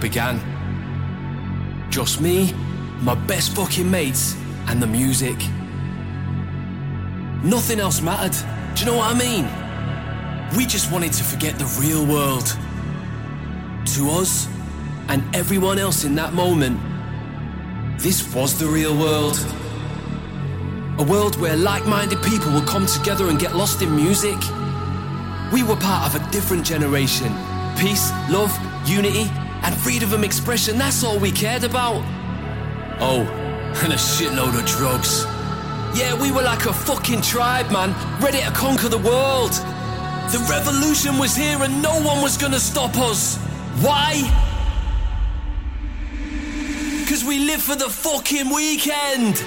began. Just me, my best fucking mates, and the music. Nothing else mattered. Do you know what I mean? We just wanted to forget the real world. To us, and everyone else in that moment, this was the real world. A world where like minded people would come together and get lost in music. We were part of a different generation. Peace, love, unity, and freedom of expression, that's all we cared about. Oh, and a shitload of drugs. Yeah, we were like a fucking tribe, man, ready to conquer the world. The revolution was here and no one was gonna stop us. Why? Cause we live for the fucking weekend.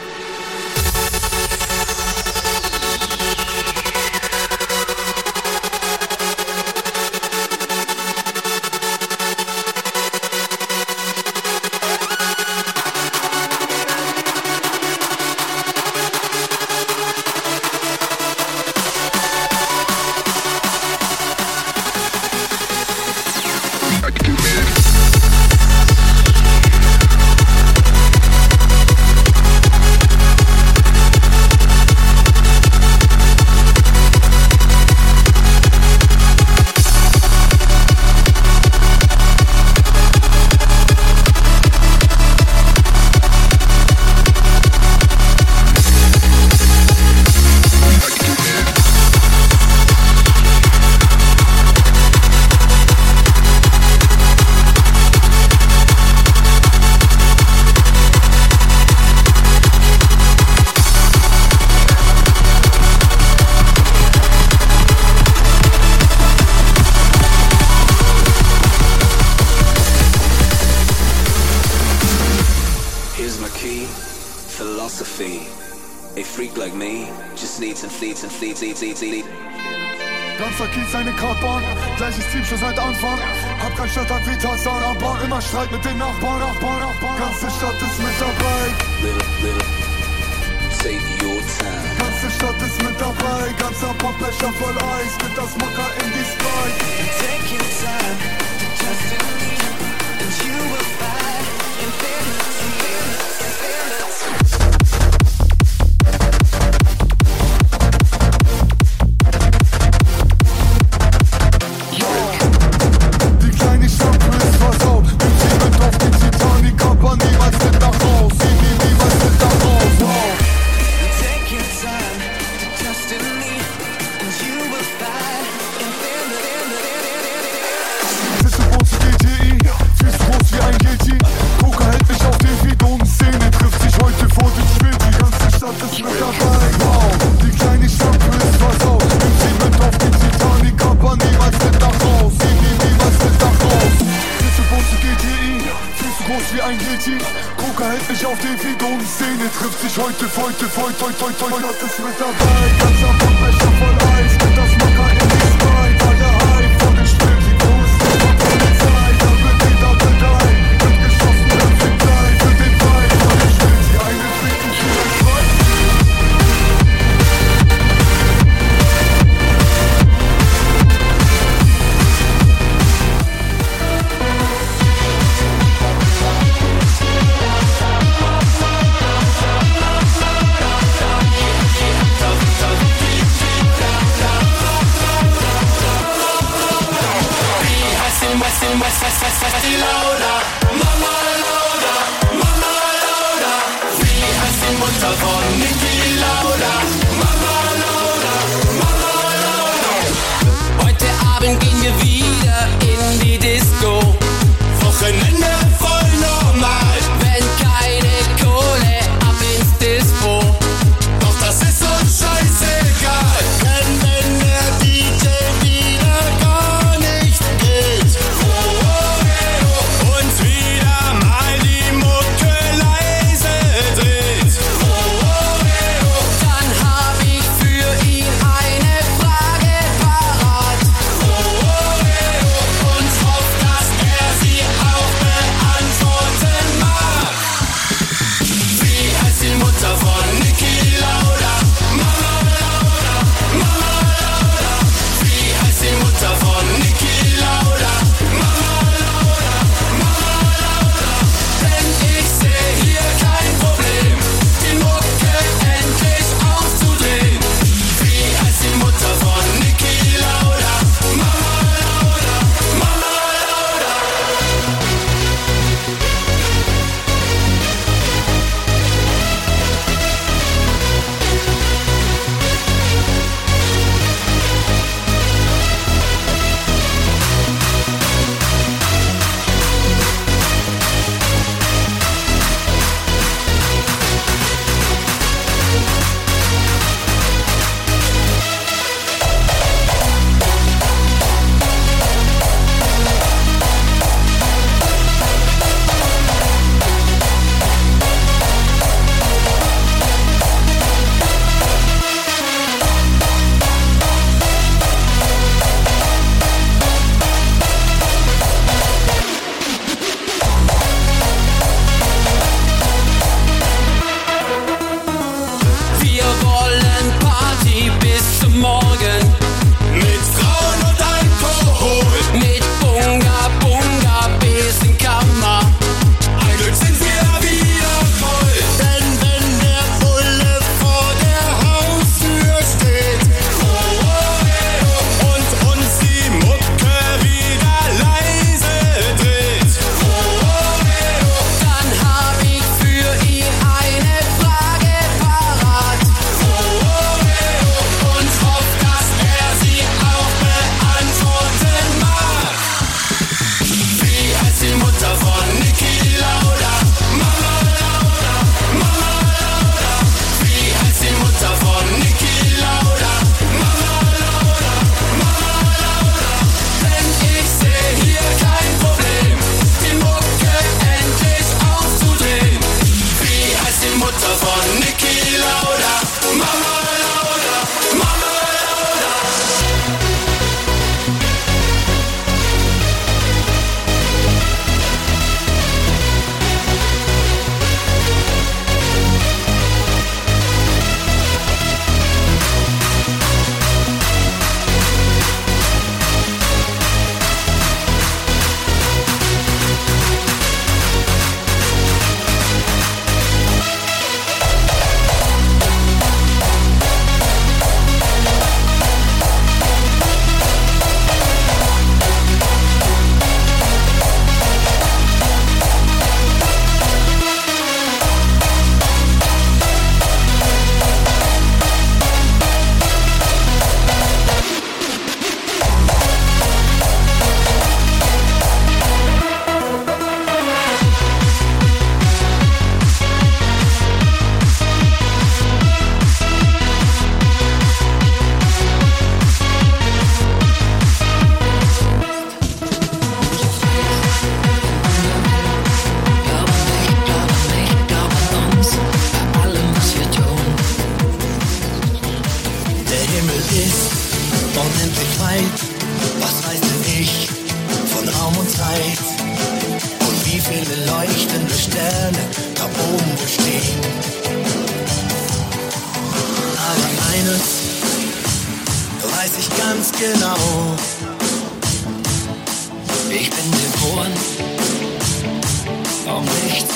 Zeit. Und wie viele leuchtende Sterne da oben wohl stehen. Aber eines weiß ich ganz genau. Ich bin geboren, um nichts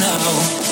ganz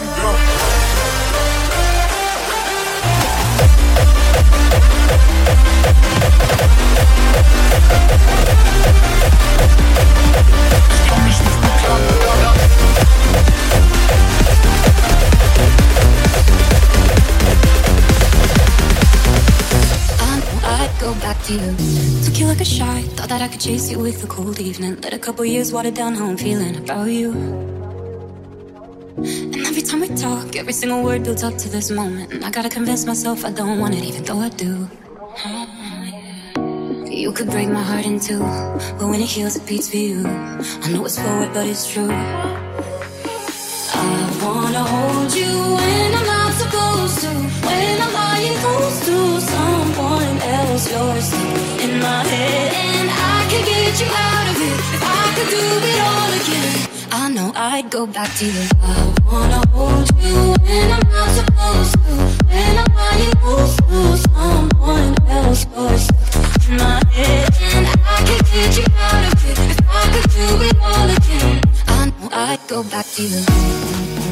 one drop. to you. Took you like a shot, thought that I could chase you with a cold evening. Let a couple years water down how I'm feeling about you talk, every single word builds up to this moment. And I gotta convince myself I don't want it, even though I do. You could break my heart in two, but when it heals, it beats for you. I know it's forward, but it's true. I wanna hold you when I'm not supposed to. When I'm lying close to someone else, you're still in my head, and I can get you out of it if I could do it all again. I know I'd go back to you. I wanna hold you when I'm not supposed to. When I'm lying close to someone else, you're in my head, and I can get you out of it if I could do it all again. I know I'd go back to you.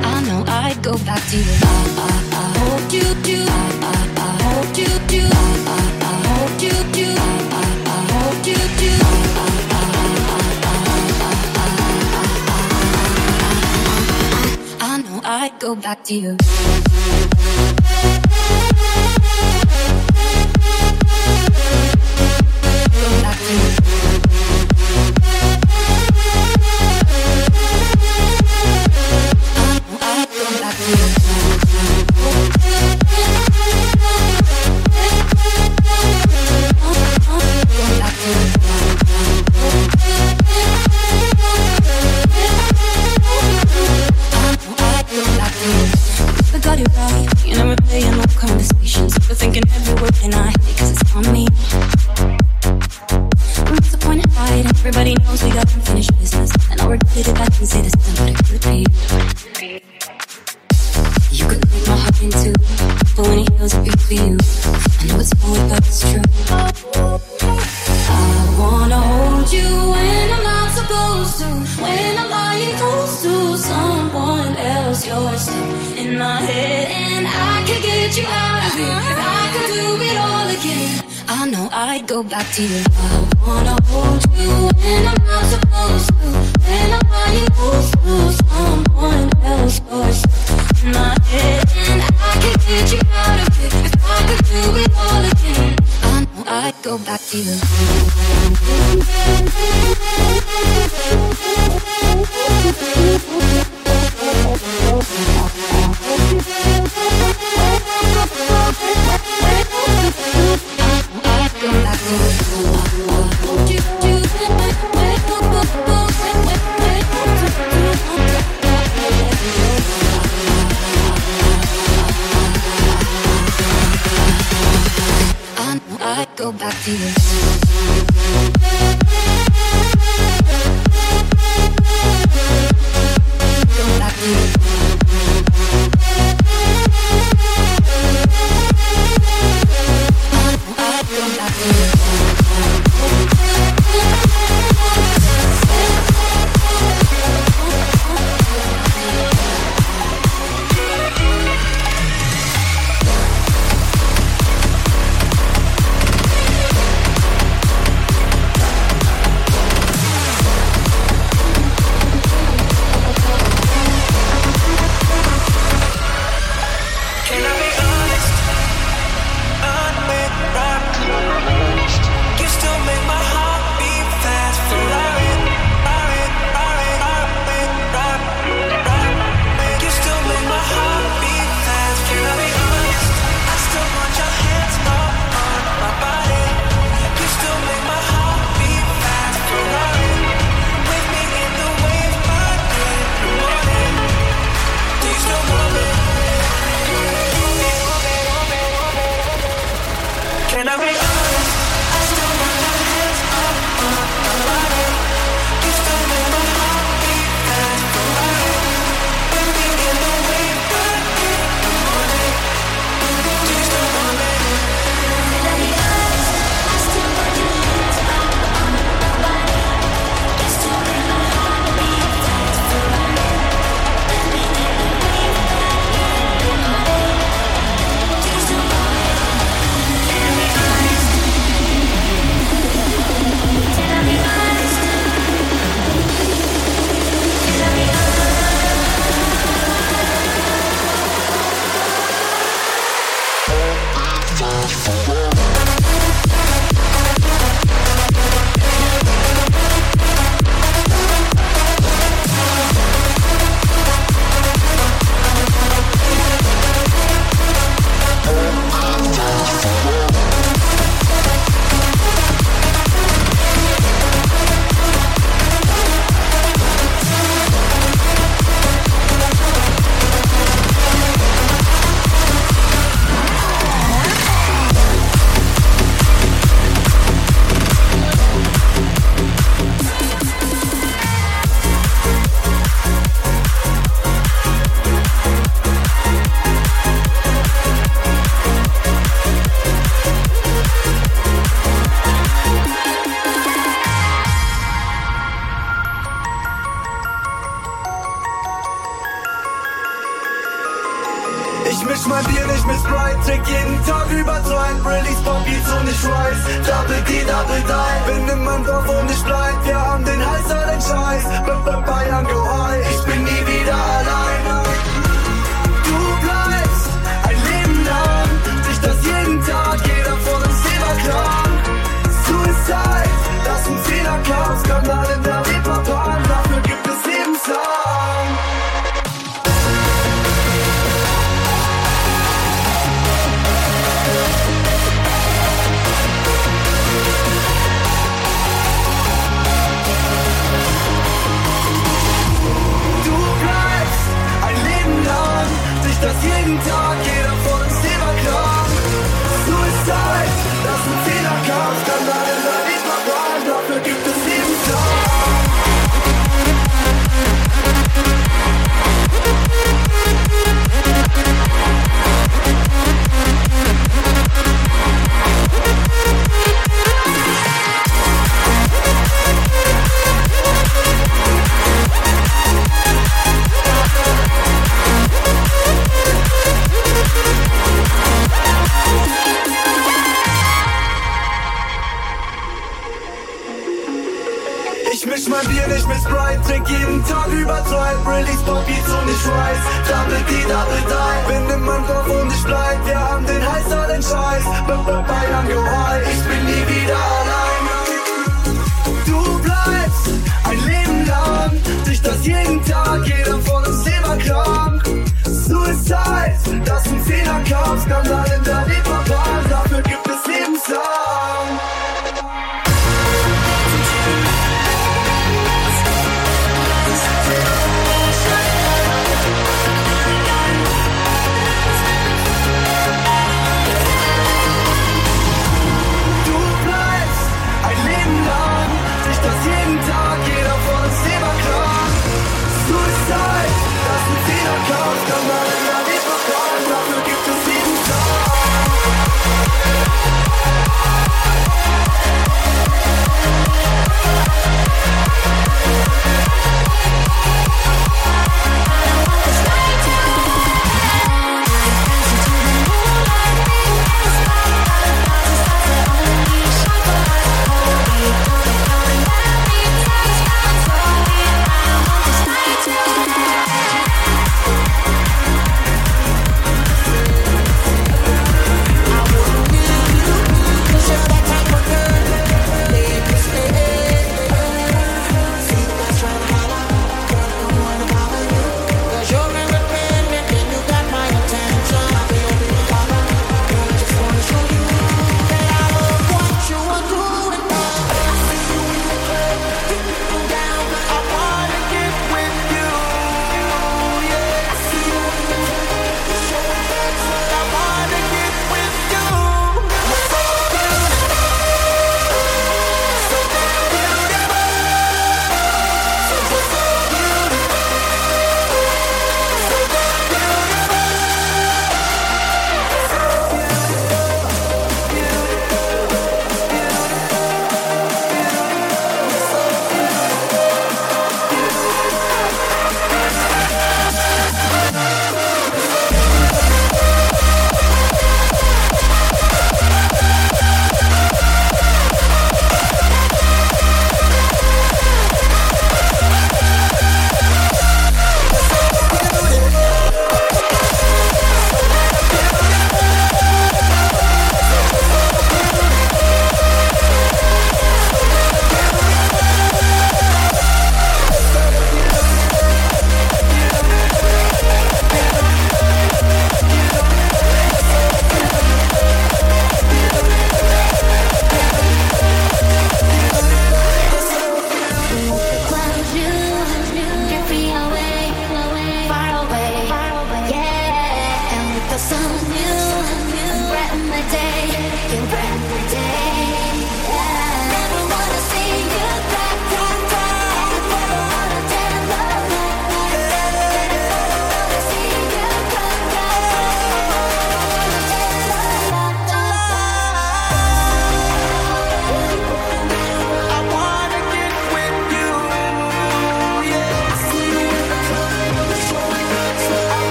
I know. I, I, I you. I, I, I you. I, I, I you. I, I, I you do. I, I, I know I'd go back to you.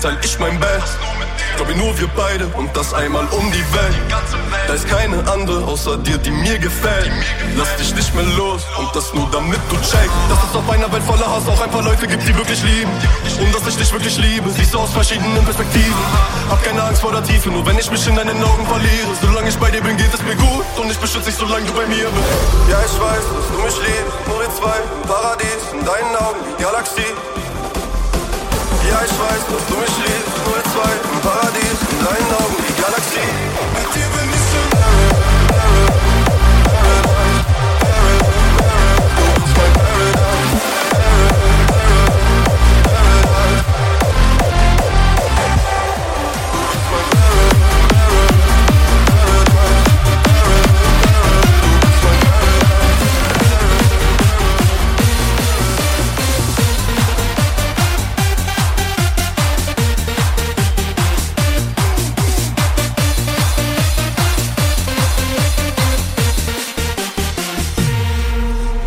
Teil ich mein Bett. Glaube nur wir beide und das einmal um die Welt. Da ist keine andere außer dir, die mir gefällt. Lass dich nicht mehr los und das nur damit du checkst, dass es auf einer Welt voller Hass auch ein paar Leute gibt, die wirklich lieben. Und dass ich dich wirklich liebe, siehst du aus verschiedenen Perspektiven. Hab keine Angst vor der Tiefe, nur wenn ich mich in deinen Augen verliere. Solange ich bei dir bin, geht es mir gut und ich beschütze dich, solange du bei mir bist. Ja, ich weiß, dass du mich liebst, nur wir zwei im Paradies, in deinen Augen, die Galaxie. Ich weiß, dass du mich liebst, nur zwei im Paradies, in deinen Augen,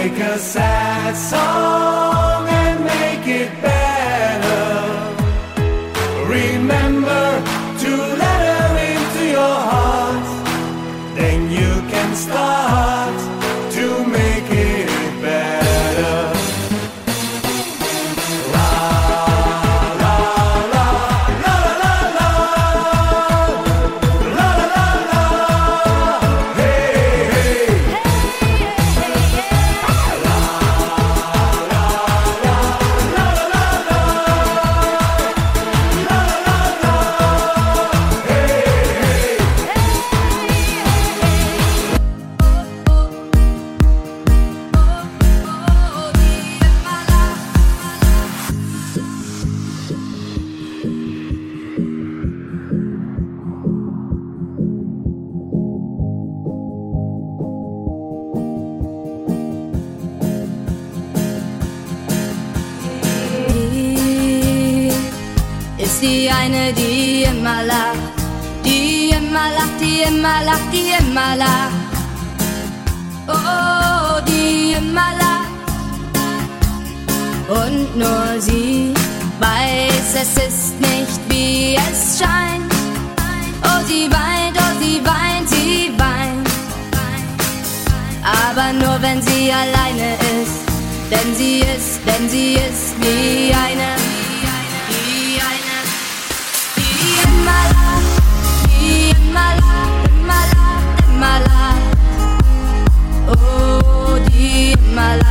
Take a sad song and make it better. wenn sie alleine ist. Denn sie ist, denn sie ist wie eine, wie eine, die immer lacht, die immer lacht, immer lacht, immer lacht. Oh, die immer lacht.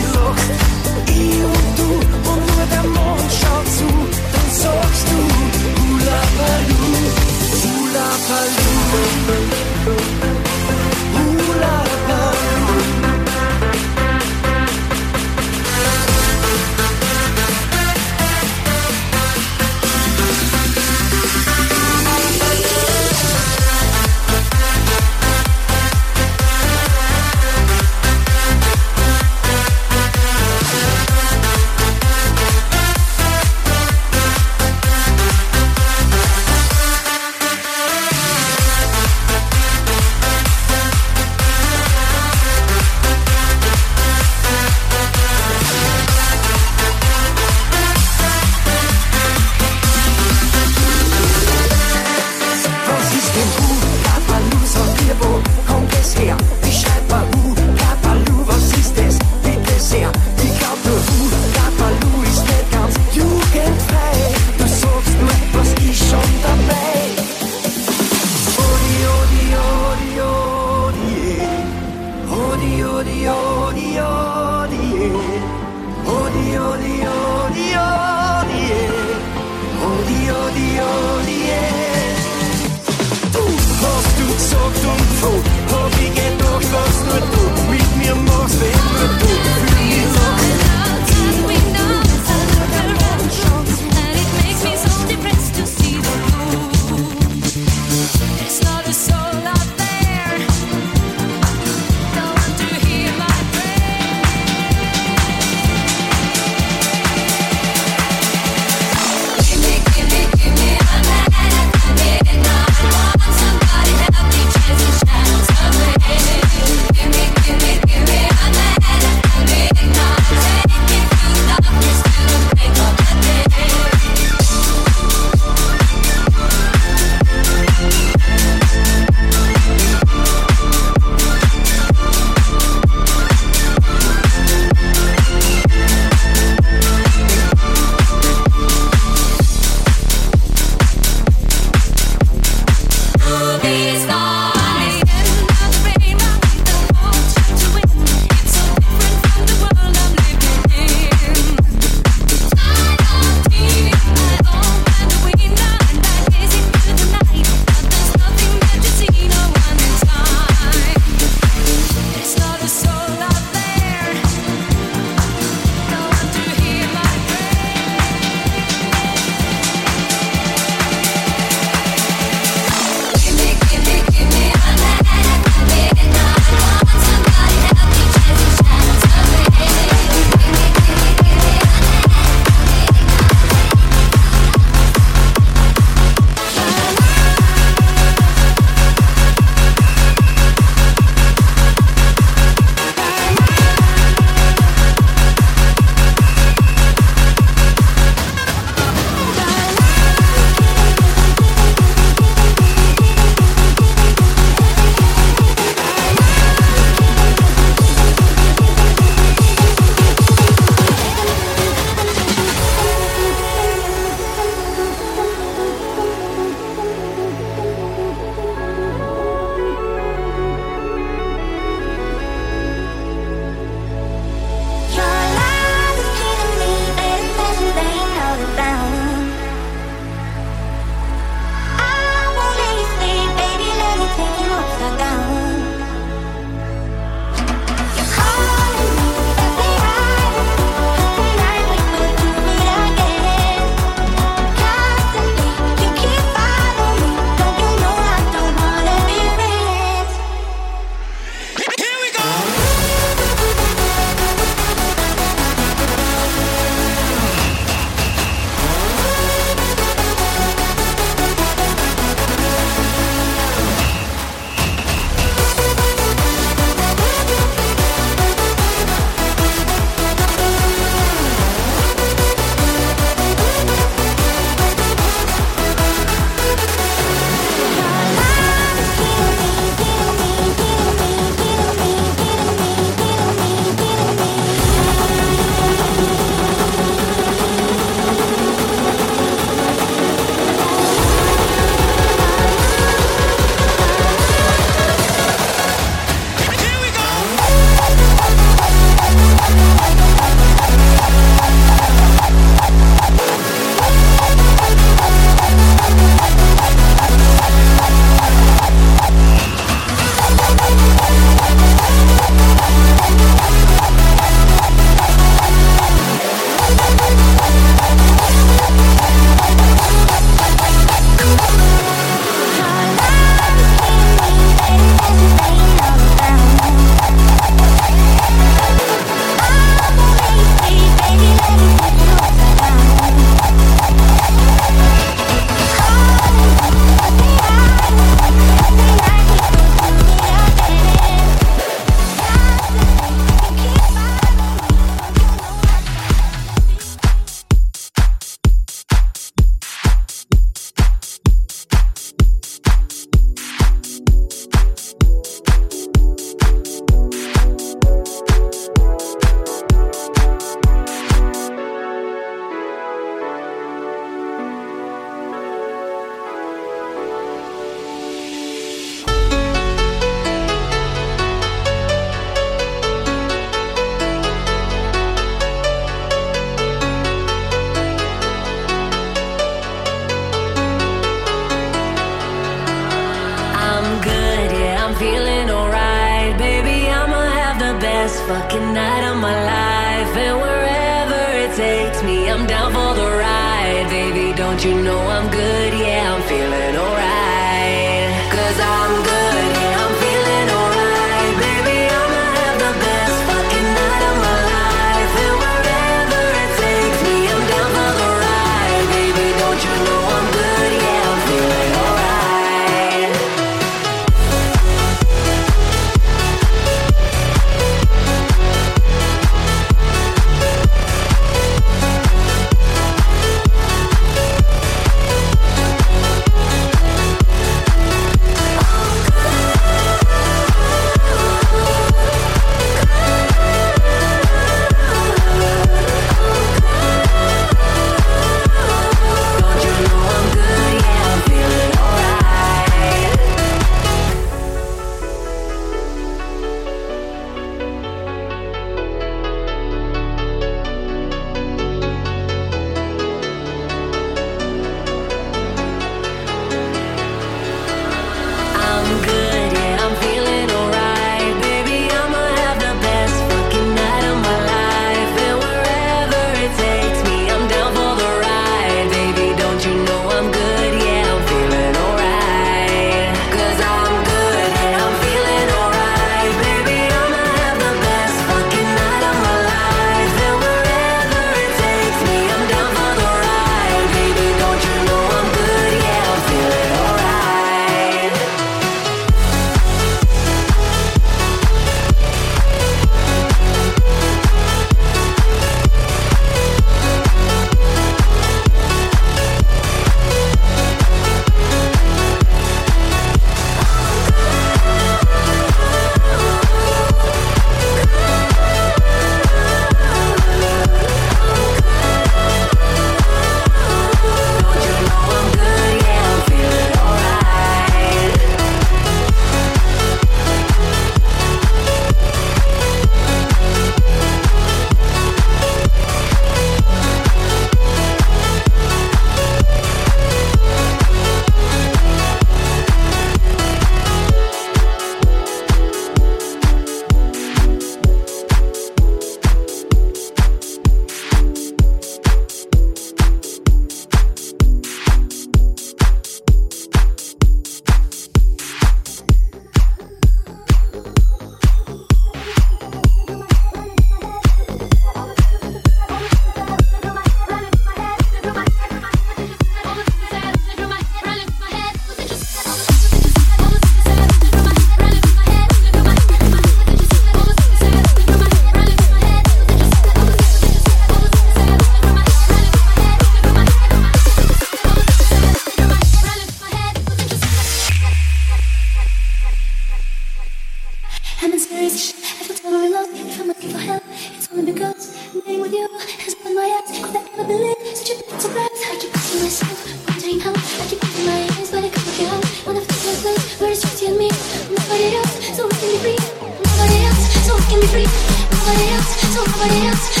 Nobody else,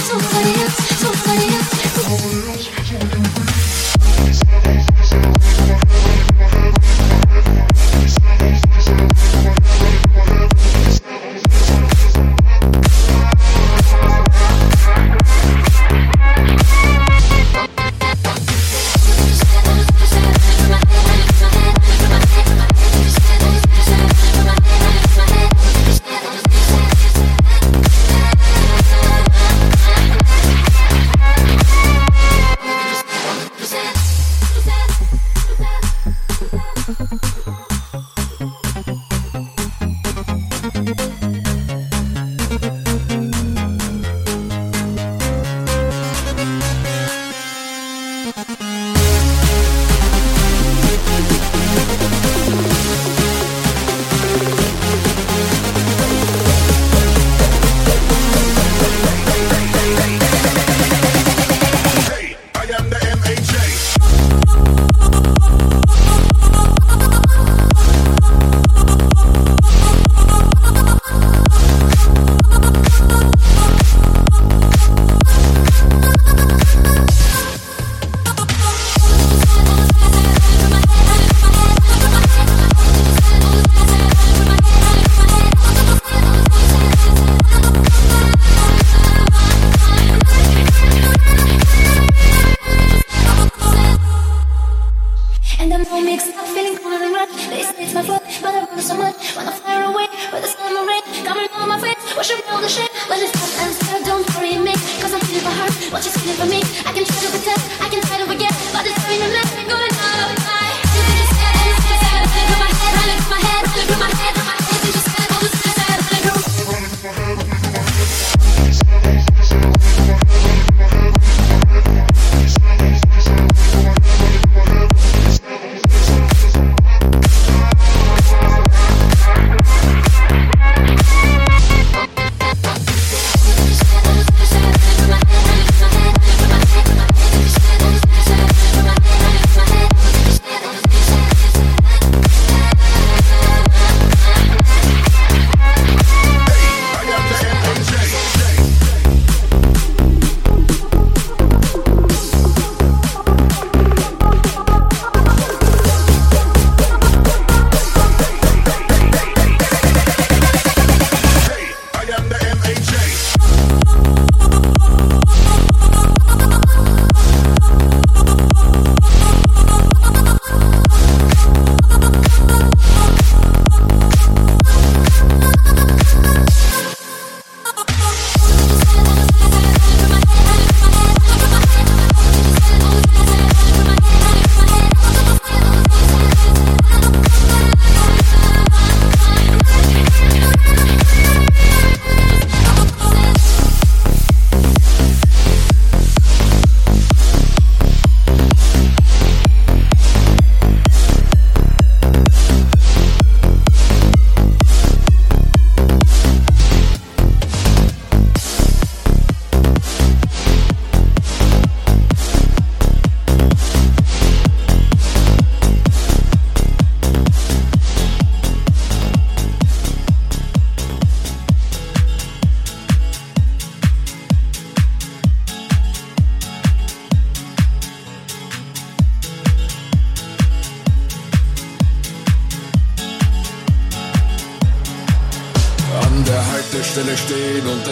what you did for me.